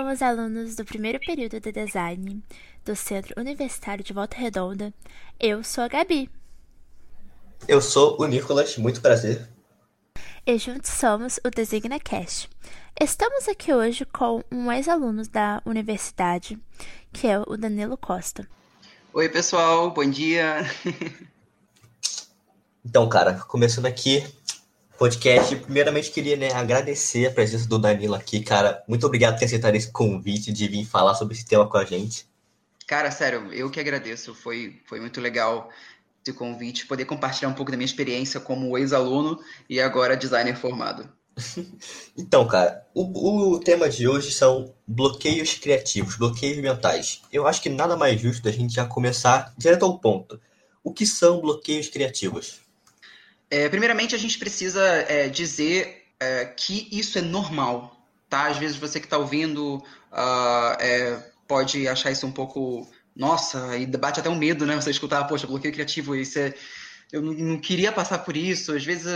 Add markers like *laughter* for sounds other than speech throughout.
Somos alunos do primeiro período de design do Centro Universitário de Volta Redonda. Eu sou a Gabi. Eu sou o Nicolas, muito prazer. E juntos somos o Designa Cast. Estamos aqui hoje com um ex-aluno da universidade, que é o Danilo Costa. Oi, pessoal, bom dia. então, cara, começando aqui, podcast. Primeiramente, queria né, agradecer a presença do Danilo aqui, cara. Muito obrigado por ter aceitado esse convite de vir falar sobre esse tema com a gente. Cara, sério, eu que agradeço. Foi, foi muito legal esse convite, poder compartilhar um pouco da minha experiência como ex-aluno e agora designer formado. *laughs* então, cara, o, o tema de hoje são bloqueios criativos, bloqueios mentais. Eu acho que nada mais justo da gente já começar direto ao ponto. O que são bloqueios criativos? É, primeiramente, a gente precisa é, dizer é, que isso é normal, tá? Às vezes você que está ouvindo uh, pode achar isso um pouco, nossa, e bate até um medo, né? Você escutar, poxa, bloqueio criativo, isso é eu não, queria passar por isso. Às vezes,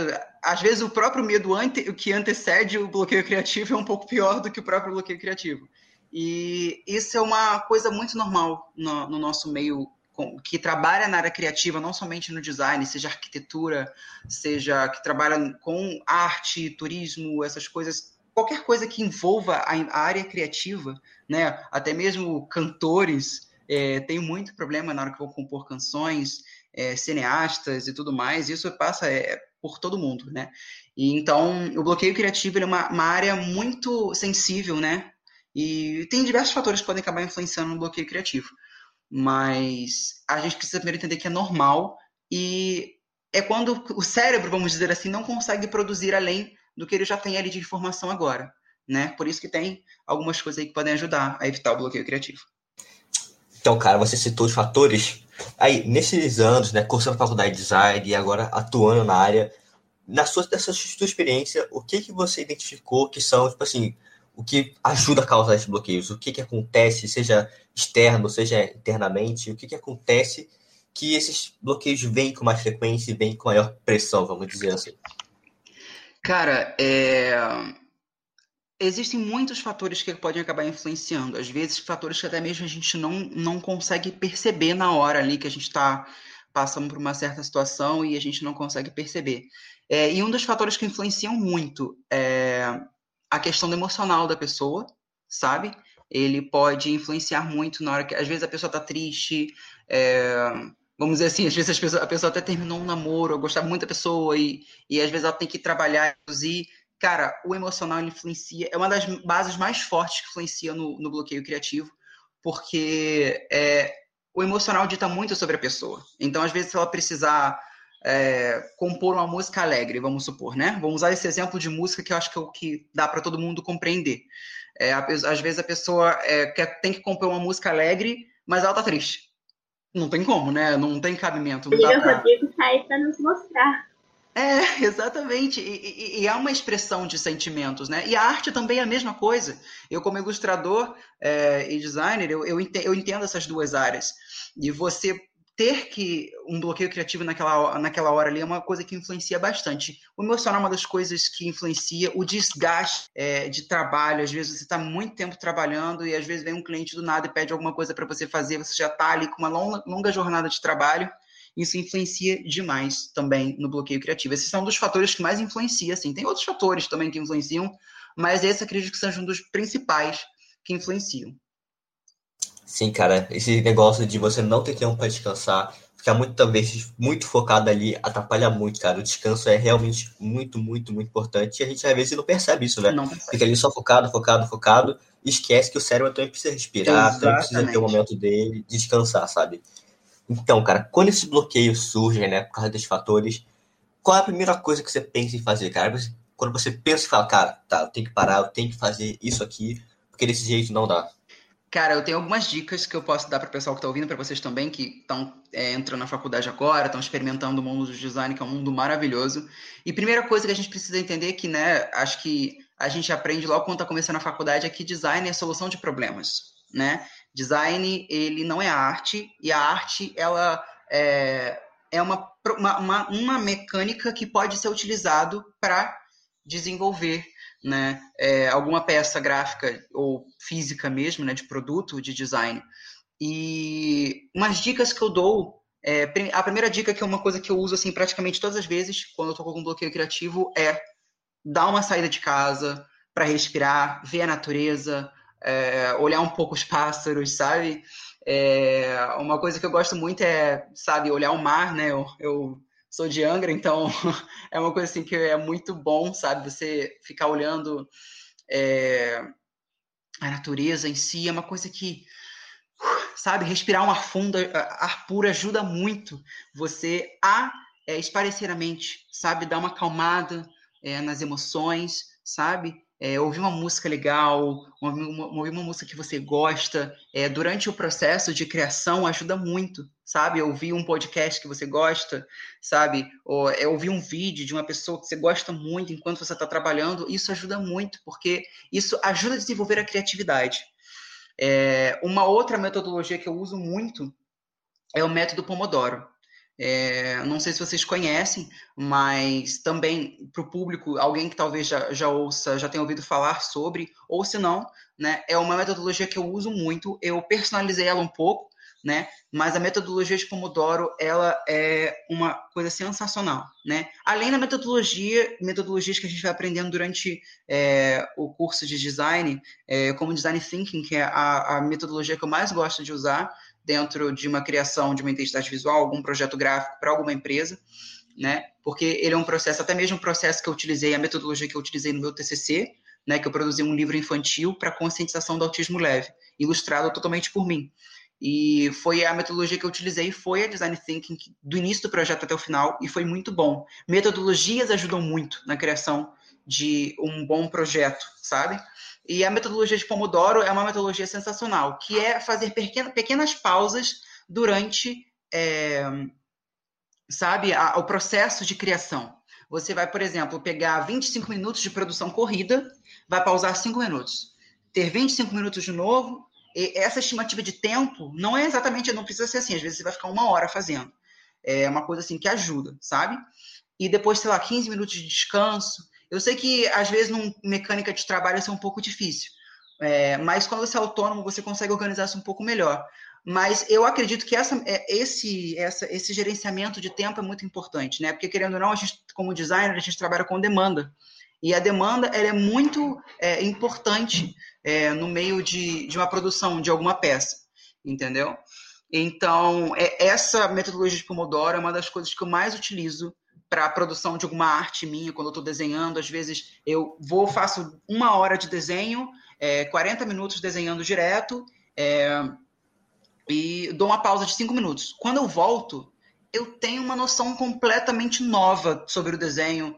às vezes o próprio medo ante, que antecede o bloqueio criativo é um pouco pior do que o próprio bloqueio criativo. E isso é uma coisa muito normal no, no nosso meio que trabalha na área criativa, não somente no design, seja arquitetura, seja que trabalha com arte, turismo, essas coisas, qualquer coisa que envolva a, área criativa, né? Até mesmo cantores é, tem muito problema na hora que vão compor canções, é, cineastas e tudo mais. Isso passa é, por todo mundo, né? E então o bloqueio criativo é uma, uma área muito sensível, né? E tem diversos fatores que podem acabar influenciando no bloqueio criativo mas a gente precisa primeiro entender que é normal e é quando o cérebro, vamos dizer assim, não consegue produzir além do que ele já tem ali de informação agora, né? Por isso que tem algumas coisas aí que podem ajudar a evitar o bloqueio criativo. Então, cara, você citou os fatores. Aí, nesses anos, né, cursando faculdade de design e agora atuando na área, na sua, dessa sua experiência, o que que você identificou que são, tipo assim, o que ajuda a causar esses bloqueios, o que, que acontece, seja externo, seja internamente, o que, que acontece que esses bloqueios vêm com mais frequência e vêm com maior pressão, vamos dizer assim. Cara, é... existem muitos fatores que podem acabar influenciando. Às vezes, fatores que até mesmo a gente não, não consegue perceber na hora ali que a gente está passando por uma certa situação e a gente não consegue perceber. É, e um dos fatores que influenciam muito é, a questão emocional da pessoa, sabe? Ele pode influenciar muito na hora que, às vezes, a pessoa tá triste, é, vamos dizer assim, *laughs* às vezes a pessoa até terminou um namoro, gostava muito da pessoa, e, e às vezes ela tem que trabalhar, e Cara, o emocional influencia, é uma das bases mais fortes que influencia no, no bloqueio criativo, porque é, o emocional dita muito sobre a pessoa. Então, às vezes, se ela precisar é, compor uma música alegre, vamos supor, né? Vamos usar esse exemplo de música que eu acho que é o que dá para todo mundo compreender. É, às vezes a pessoa é, quer, tem que compor uma música alegre, mas ela tá triste. Não tem como, né? Não tem cabimento. Não dá pra... Rodrigo tá aí pra nos mostrar. É, *laughs* exatamente. E, e, e, é uma expressão de sentimentos, né? E a arte também é a mesma coisa. Eu, como ilustrador é, e designer, eu, eu, entendo, eu entendo essas duas áreas. E você ter que um bloqueio criativo naquela, naquela hora ali é uma coisa que influencia bastante. O emocional é uma das coisas que influencia, o desgaste é, de trabalho. Às vezes você está muito tempo trabalhando e às vezes vem um cliente do nada e pede alguma coisa para você fazer, você já está ali com uma longa, longa jornada de trabalho. Isso influencia demais também no bloqueio criativo. Esses são dos fatores que mais influencia, assim. Tem outros fatores também que influenciam, mas esse acredito que seja um dos principais que influenciam. Sim, cara, esse negócio de você não ter tempo para descansar, ficar muitas vezes muito focado ali, atrapalha muito, cara. O descanso é realmente muito, muito, muito importante. E a gente às vezes não percebe isso, né? Não Fica ali só focado, focado, focado, e esquece que o cérebro também precisa respirar, Exatamente. também precisa ter o um momento dele, de descansar, sabe? Então, cara, quando esses bloqueios surgem, né, por causa desses fatores, qual é a primeira coisa que você pensa em fazer, cara? Quando você pensa e fala, cara, tá, eu tenho que parar, eu tenho que fazer isso aqui, porque desse jeito não dá. Cara, eu tenho algumas dicas que eu posso dar para o pessoal que está ouvindo, para vocês também que estão é, entrando na faculdade agora, estão experimentando o mundo do design, que é um mundo maravilhoso. E primeira coisa que a gente precisa entender é que, né, acho que a gente aprende logo quando está começando a faculdade é que design é solução de problemas, né? Design, ele não é arte, e a arte, ela é, é uma, uma, uma mecânica que pode ser utilizado para desenvolver né, é, alguma peça gráfica ou física mesmo, né, de produto, de design. E umas dicas que eu dou, é, a primeira dica que é uma coisa que eu uso assim praticamente todas as vezes quando eu estou com algum bloqueio criativo é dar uma saída de casa para respirar, ver a natureza, é, olhar um pouco os pássaros, sabe? É, uma coisa que eu gosto muito é, sabe, olhar o mar, né? Eu, eu sou de Angra, então *laughs* é uma coisa assim que é muito bom, sabe? Você ficar olhando é, a natureza em si, é uma coisa que, sabe, respirar um ar fundo, ar puro ajuda muito você a é, esparecer a mente, sabe? Dar uma acalmada é, nas emoções, sabe? é, ouvir uma música legal, ouvir uma, uma música que você gosta, é, durante o processo de criação ajuda muito, sabe? Ouvir um podcast que você gosta, sabe? Ou é, ouvir um vídeo de uma pessoa que você gosta muito enquanto você está trabalhando, isso ajuda muito, porque isso ajuda a desenvolver a criatividade. É, uma outra metodologia que eu uso muito é o método Pomodoro. É, não sei se vocês conhecem, mas também para o público, alguém que talvez já, já ouça, já tenha ouvido falar sobre, ou se não, né, é uma metodologia que eu uso muito. Eu personalizei ela um pouco, né, mas a metodologia de Pomodoro ela é uma coisa sensacional, né? Além da metodologia, metodologias que a gente vai aprendendo durante é, o curso de design, é, como design thinking, que é a, a metodologia que eu mais gosto de usar dentro de uma criação de uma identidade visual, algum projeto gráfico para alguma empresa, né? Porque ele é um processo, até mesmo o processo que eu utilizei, a metodologia que eu utilizei no meu TCC, né? Que eu produzi um livro infantil para conscientização do autismo leve, ilustrado totalmente por mim. E foi a metodologia que eu utilizei, foi a design thinking do início do projeto até o final e foi muito bom. Metodologias ajudam muito na criação de um bom projeto, sabe? E a metodologia de Pomodoro é uma metodologia sensacional, que é fazer pequenas pausas durante, é, sabe, a, o processo de criação. Você vai, por exemplo, pegar 25 minutos de produção corrida, vai pausar 5 minutos. Ter 25 minutos de novo, essa estimativa de tempo não é exatamente, não precisa ser assim, às vezes você vai ficar uma hora fazendo. É uma coisa assim que ajuda, sabe? E depois, sei lá, 15 minutos de descanso, eu sei que às vezes numa mecânica de trabalho isso é um pouco difícil, é, mas quando você é autônomo você consegue organizar isso um pouco melhor. Mas eu acredito que essa, é, esse, essa, esse gerenciamento de tempo é muito importante, né? Porque querendo ou não, a gente, como designer, a gente trabalha com demanda. E a demanda ela é muito é, importante é, no meio de, de uma produção de alguma peça, entendeu? Então, é, essa metodologia de Pomodoro é uma das coisas que eu mais utilizo para a produção de alguma arte minha, quando eu estou desenhando. Às vezes eu vou, faço uma hora de desenho, é, 40 minutos desenhando direto, é, e dou uma pausa de 5 minutos. Quando eu volto, eu tenho uma noção completamente nova sobre o desenho.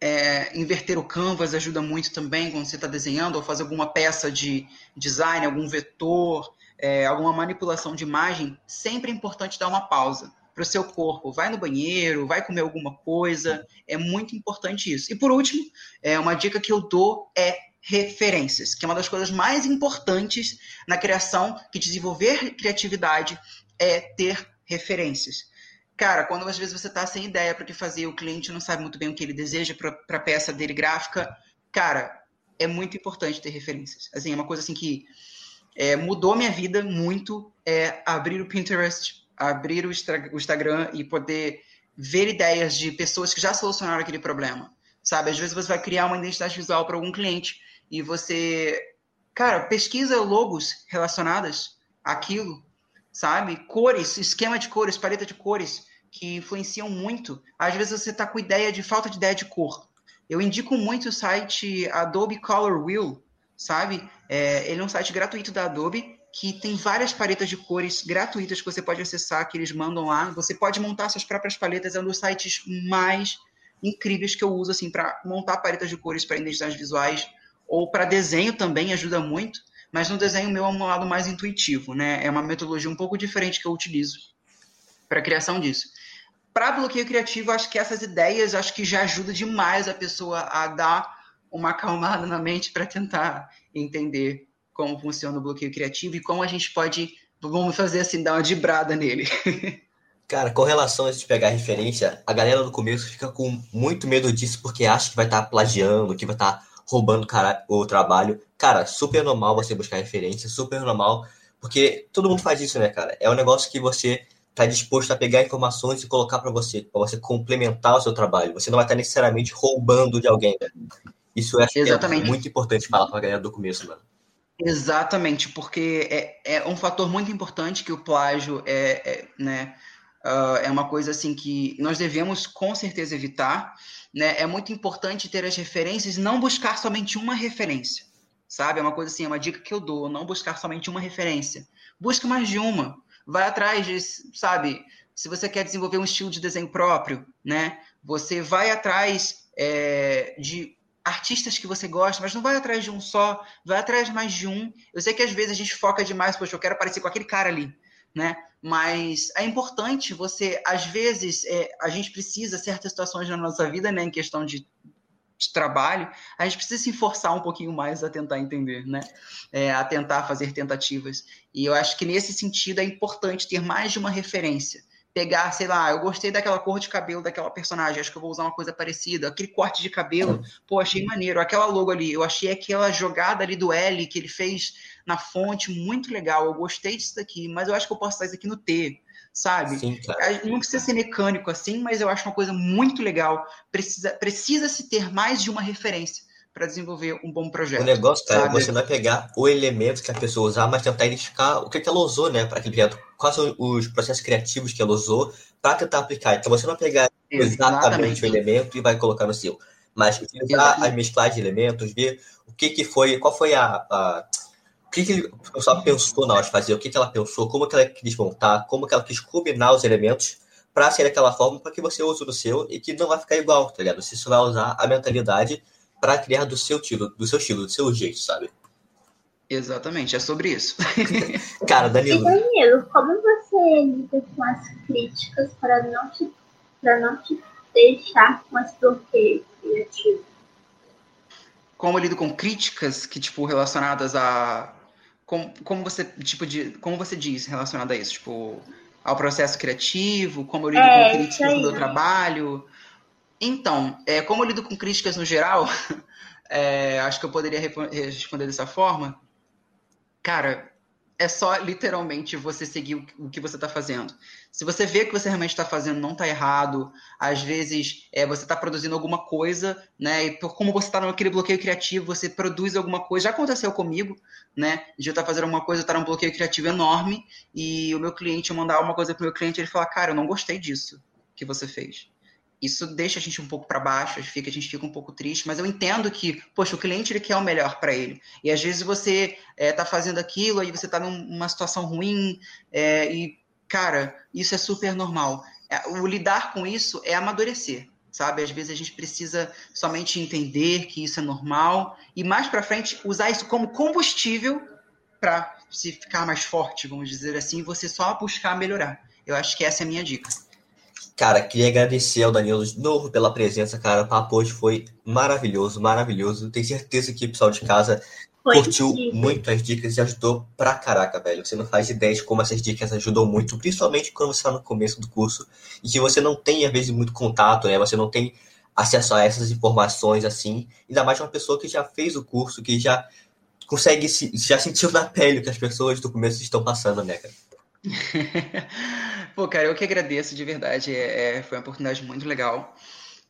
É, inverter o canvas ajuda muito também quando você está desenhando ou fazer alguma peça de design, algum vetor, é, alguma manipulação de imagem. Sempre é importante dar uma pausa para o seu corpo. Vai no banheiro, vai comer alguma coisa. É muito importante isso. E por último, é uma dica que eu dou é referências, que é uma das coisas mais importantes na criação, que desenvolver criatividade é ter referências. Cara, quando às vezes você está sem ideia para o que fazer, o cliente não sabe muito bem o que ele deseja para a peça dele gráfica, cara, é muito importante ter referências. Assim, é uma coisa assim que é, mudou minha vida muito é abrir o Pinterest abrir o Instagram e poder ver ideias de pessoas que já solucionaram aquele problema. Sabe? Às vezes você vai criar uma identidade visual para algum cliente e você, cara, pesquisa logos relacionadas àquilo, sabe? Cores, esquema de cores, paleta de cores que influenciam muito. Às vezes você está com ideia de falta de ideia de cor. Eu indico muito o site Adobe Color Wheel, sabe? É, ele é um site gratuito da Adobe que tem várias paletas de cores gratuitas que você pode acessar, que eles mandam lá. Você pode montar suas próprias paletas, é um dos sites mais incríveis que eu uso assim para montar paletas de cores para identidades visuais ou para desenho também ajuda muito, mas no desenho meu é um lado mais intuitivo, né? É uma metodologia um pouco diferente que eu utilizo para a criação disso. Para bloqueio criativo, acho que essas ideias acho que já ajuda demais a pessoa a dar uma acalmada na mente para tentar entender como funciona o bloqueio criativo e como a gente pode, vamos fazer assim, dar uma dibrada nele. *laughs* Cara, com relação a gente pegar referência, a galera no começo fica com muito medo disso porque acha que vai estar tá plagiando, que vai estar tá roubando o trabalho. Cara, super normal você buscar referência, super normal, porque todo mundo faz isso, né, cara? É um negócio que você está disposto a pegar informações e colocar para você, para você complementar o seu trabalho. Você não vai estar necessariamente roubando de alguém. Né? Isso é, é muito importante falar para a galera do começo, mano. Exatamente, porque é, é um fator muito importante que o plágio é, é né, uh, é uma coisa assim que nós devemos com certeza evitar. Né? É muito importante ter as referências e não buscar somente uma referência, sabe? É uma coisa assim, é uma dica que eu dou, não buscar somente uma referência. Busque mais de uma. Vai atrás de, sabe? Se você quer desenvolver um estilo de desenho próprio, né? Você vai atrás é, de artistas que você gosta, mas não vai atrás de um só, vai atrás de mais de um. Eu sei que às vezes a gente foca demais, poxa, eu quero parecer com aquele cara ali, né? Mas é importante você, às vezes, é, a gente precisa, certas situações na nossa vida, né, em questão de, de trabalho, a gente precisa se forçar um pouquinho mais a tentar entender, né? É, a tentar fazer tentativas. E eu acho que nesse sentido é importante ter mais de uma referência pegar, sei lá, eu gostei daquela cor de cabelo daquela personagem, acho que eu vou usar uma coisa parecida. Aquele corte de cabelo, pô, achei maneiro. Aquela logo ali, eu achei aquela jogada ali do L que ele fez na fonte muito legal. Eu gostei disso daqui, mas eu acho que eu posso fazer isso aqui no T, sabe? Sim, claro. Não precisa ser mecânico assim, mas eu acho uma coisa muito legal. Precisa, precisa se ter mais de uma referência para desenvolver um bom projeto. O negócio, cara, sabe? você não é pegar o elemento que a pessoa usar, mas tentar identificar o que, que ela usou, né, para aquele projeto. Quais são os processos criativos que ela usou para tentar aplicar. Então você não pegar exatamente, exatamente o elemento e vai colocar no seu, mas utilizar a mesclagem de elementos, ver o que, que foi, qual foi a, a o que, que o pessoal pensou na hora de fazer, o que, que ela pensou, como que ela quis montar, como que ela quis combinar os elementos para ser daquela forma para que você use no seu e que não vai ficar igual, tá ligado? Você só vai usar a mentalidade para criar do seu estilo, do seu estilo, do seu jeito, sabe? Exatamente, é sobre isso. *laughs* *laughs* Cara, Danilo. E Danilo, como você lida com as críticas para não te, para não te deixar com as bloqueios criativos? Como eu lido com críticas que, tipo, relacionadas a. Como, como você, tipo, de, como você diz relacionado a isso? Tipo, ao processo criativo, como eu lido é, com críticas no meu trabalho. Então, é, como eu lido com críticas no geral, *laughs* é, acho que eu poderia responder dessa forma. Cara, é só literalmente você seguir o que você está fazendo. Se você vê que você realmente está fazendo não está errado, às vezes é, você está produzindo alguma coisa, né? E por como você está naquele bloqueio criativo, você produz alguma coisa. Já aconteceu comigo, né? De eu estar tá fazendo uma coisa, estar tá num bloqueio criativo enorme, e o meu cliente mandar uma coisa para o meu cliente, ele falar, cara, eu não gostei disso que você fez isso deixa a gente um pouco para baixo, a gente fica um pouco triste, mas eu entendo que, poxa, o cliente ele quer o melhor para ele. E às vezes você está é, fazendo aquilo, aí você está numa situação ruim, é, e, cara, isso é super normal. É, o lidar com isso é amadurecer, sabe? Às vezes a gente precisa somente entender que isso é normal e mais para frente usar isso como combustível para se ficar mais forte, vamos dizer assim, você só buscar melhorar. Eu acho que essa é a minha dica. Cara, queria agradecer ao Danilo de novo pela presença, cara. O papo hoje foi maravilhoso, maravilhoso. Tenho certeza que o pessoal de casa foi curtiu muito as dicas e ajudou pra caraca, velho. Você não faz ideia de como essas dicas ajudam muito, principalmente quando você está no começo do curso e que você não tem, às vezes, muito contato, né? Você não tem acesso a essas informações assim. Ainda mais uma pessoa que já fez o curso, que já consegue, se, já sentiu na pele o que as pessoas do começo estão passando, né, cara? *laughs* Pô, cara, eu que agradeço de verdade. É, é, foi uma oportunidade muito legal,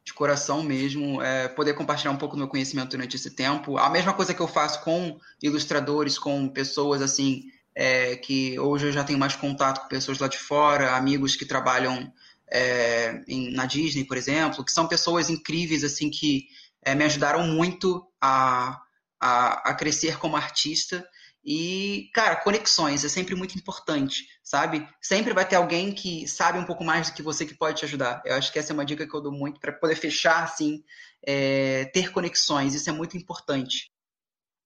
de coração mesmo, é, poder compartilhar um pouco do meu conhecimento durante esse tempo. A mesma coisa que eu faço com ilustradores, com pessoas assim, é, que hoje eu já tenho mais contato com pessoas lá de fora, amigos que trabalham é, em, na Disney, por exemplo, que são pessoas incríveis assim que é, me ajudaram muito a, a, a crescer como artista. E, cara, conexões é sempre muito importante, sabe? Sempre vai ter alguém que sabe um pouco mais do que você que pode te ajudar. Eu acho que essa é uma dica que eu dou muito para poder fechar, assim, é, ter conexões. Isso é muito importante.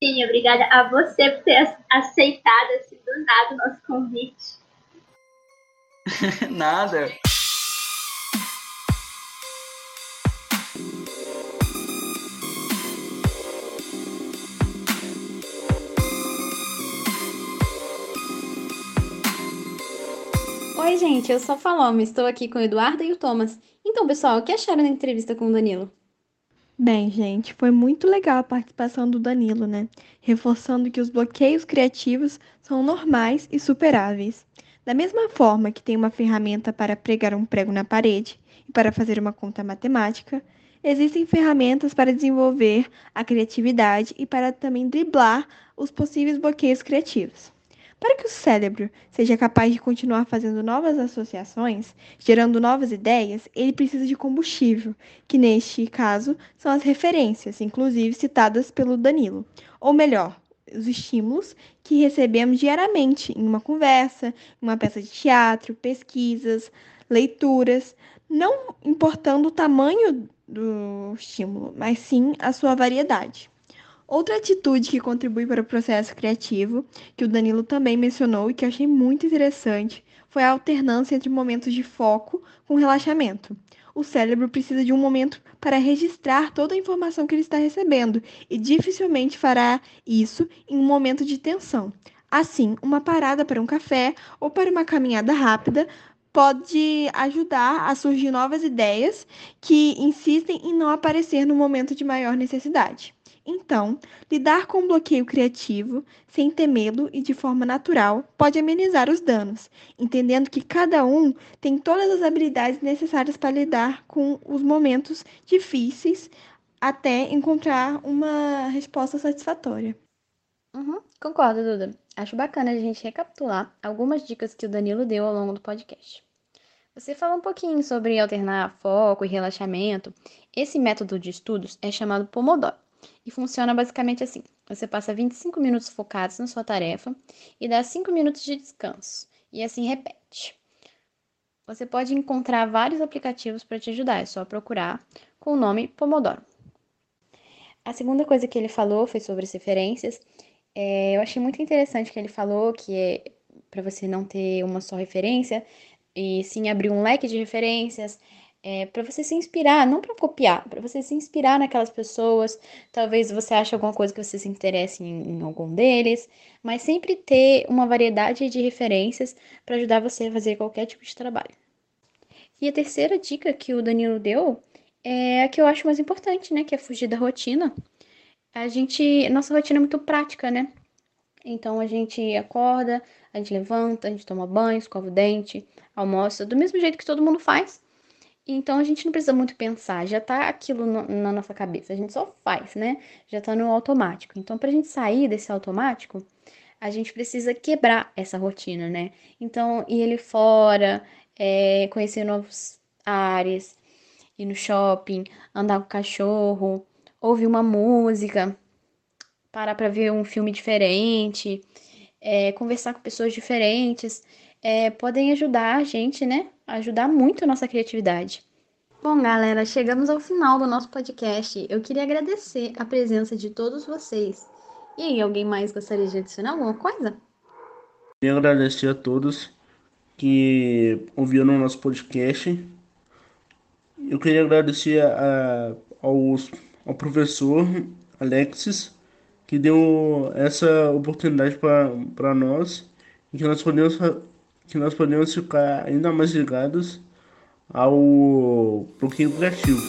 Sim, obrigada a você por ter aceitado, assim, do nada, o nosso convite. *laughs* Nada. Oi, gente, eu sou a Faloma, estou aqui com o Eduardo e o Thomas. Então, pessoal, o que acharam da entrevista com o Danilo? Bem, gente, foi muito legal a participação do Danilo, né? Reforçando que os bloqueios criativos são normais e superáveis. Da mesma forma que tem uma ferramenta para pregar um prego na parede e para fazer uma conta matemática, existem ferramentas para desenvolver a criatividade e para também driblar os possíveis bloqueios criativos. Para que o cérebro seja capaz de continuar fazendo novas associações, gerando novas ideias, ele precisa de combustível, que neste caso são as referências, inclusive citadas pelo Danilo. Ou melhor, os estímulos que recebemos diariamente em uma conversa, uma peça de teatro, pesquisas, leituras, não importando o tamanho do estímulo, mas sim a sua variedade. Outra atitude que contribui para o processo criativo, que o Danilo também mencionou e que eu achei muito interessante, foi a alternância entre momentos de foco com relaxamento. O cérebro precisa de um momento para registrar toda a informação que ele está recebendo e dificilmente fará isso em um momento de tensão. Assim, uma parada para um café ou para uma caminhada rápida pode ajudar a surgir novas ideias que insistem em não aparecer no momento de maior necessidade. Então, lidar com o bloqueio criativo, sem temê-lo e de forma natural, pode amenizar os danos, entendendo que cada um tem todas as habilidades necessárias para lidar com os momentos difíceis até encontrar uma resposta satisfatória. Uhum, concordo, Duda. Acho bacana a gente recapitular algumas dicas que o Danilo deu ao longo do podcast. Você falou um pouquinho sobre alternar foco e relaxamento. Esse método de estudos é chamado Pomodoro. E funciona basicamente assim: você passa 25 minutos focados na sua tarefa e dá 5 minutos de descanso. E assim repete. Você pode encontrar vários aplicativos para te ajudar, é só procurar com o nome Pomodoro. A segunda coisa que ele falou foi sobre as referências. É, eu achei muito interessante que ele falou que é para você não ter uma só referência, e sim abrir um leque de referências, é, para você se inspirar, não para copiar, para você se inspirar naquelas pessoas. Talvez você ache alguma coisa que você se interesse em, em algum deles, mas sempre ter uma variedade de referências para ajudar você a fazer qualquer tipo de trabalho. E a terceira dica que o Danilo deu é a que eu acho mais importante, né? Que é fugir da rotina. A gente, nossa rotina é muito prática, né? Então a gente acorda, a gente levanta, a gente toma banho, escova o dente, almoça, do mesmo jeito que todo mundo faz. Então a gente não precisa muito pensar, já tá aquilo no, na nossa cabeça, a gente só faz, né? Já tá no automático. Então, pra gente sair desse automático, a gente precisa quebrar essa rotina, né? Então, ir ali fora, é, conhecer novos ares, ir no shopping, andar com o cachorro, ouvir uma música, parar pra ver um filme diferente, é, conversar com pessoas diferentes, é, podem ajudar a gente, né? Ajudar muito a nossa criatividade. Bom, galera, chegamos ao final do nosso podcast. Eu queria agradecer a presença de todos vocês. E aí, alguém mais gostaria de adicionar alguma coisa? Queria agradecer a todos que ouviram o nosso podcast. Eu queria agradecer a, aos, ao professor Alexis, que deu essa oportunidade para nós e que nós podemos que nós podemos ficar ainda mais ligados ao bloqueio criativo.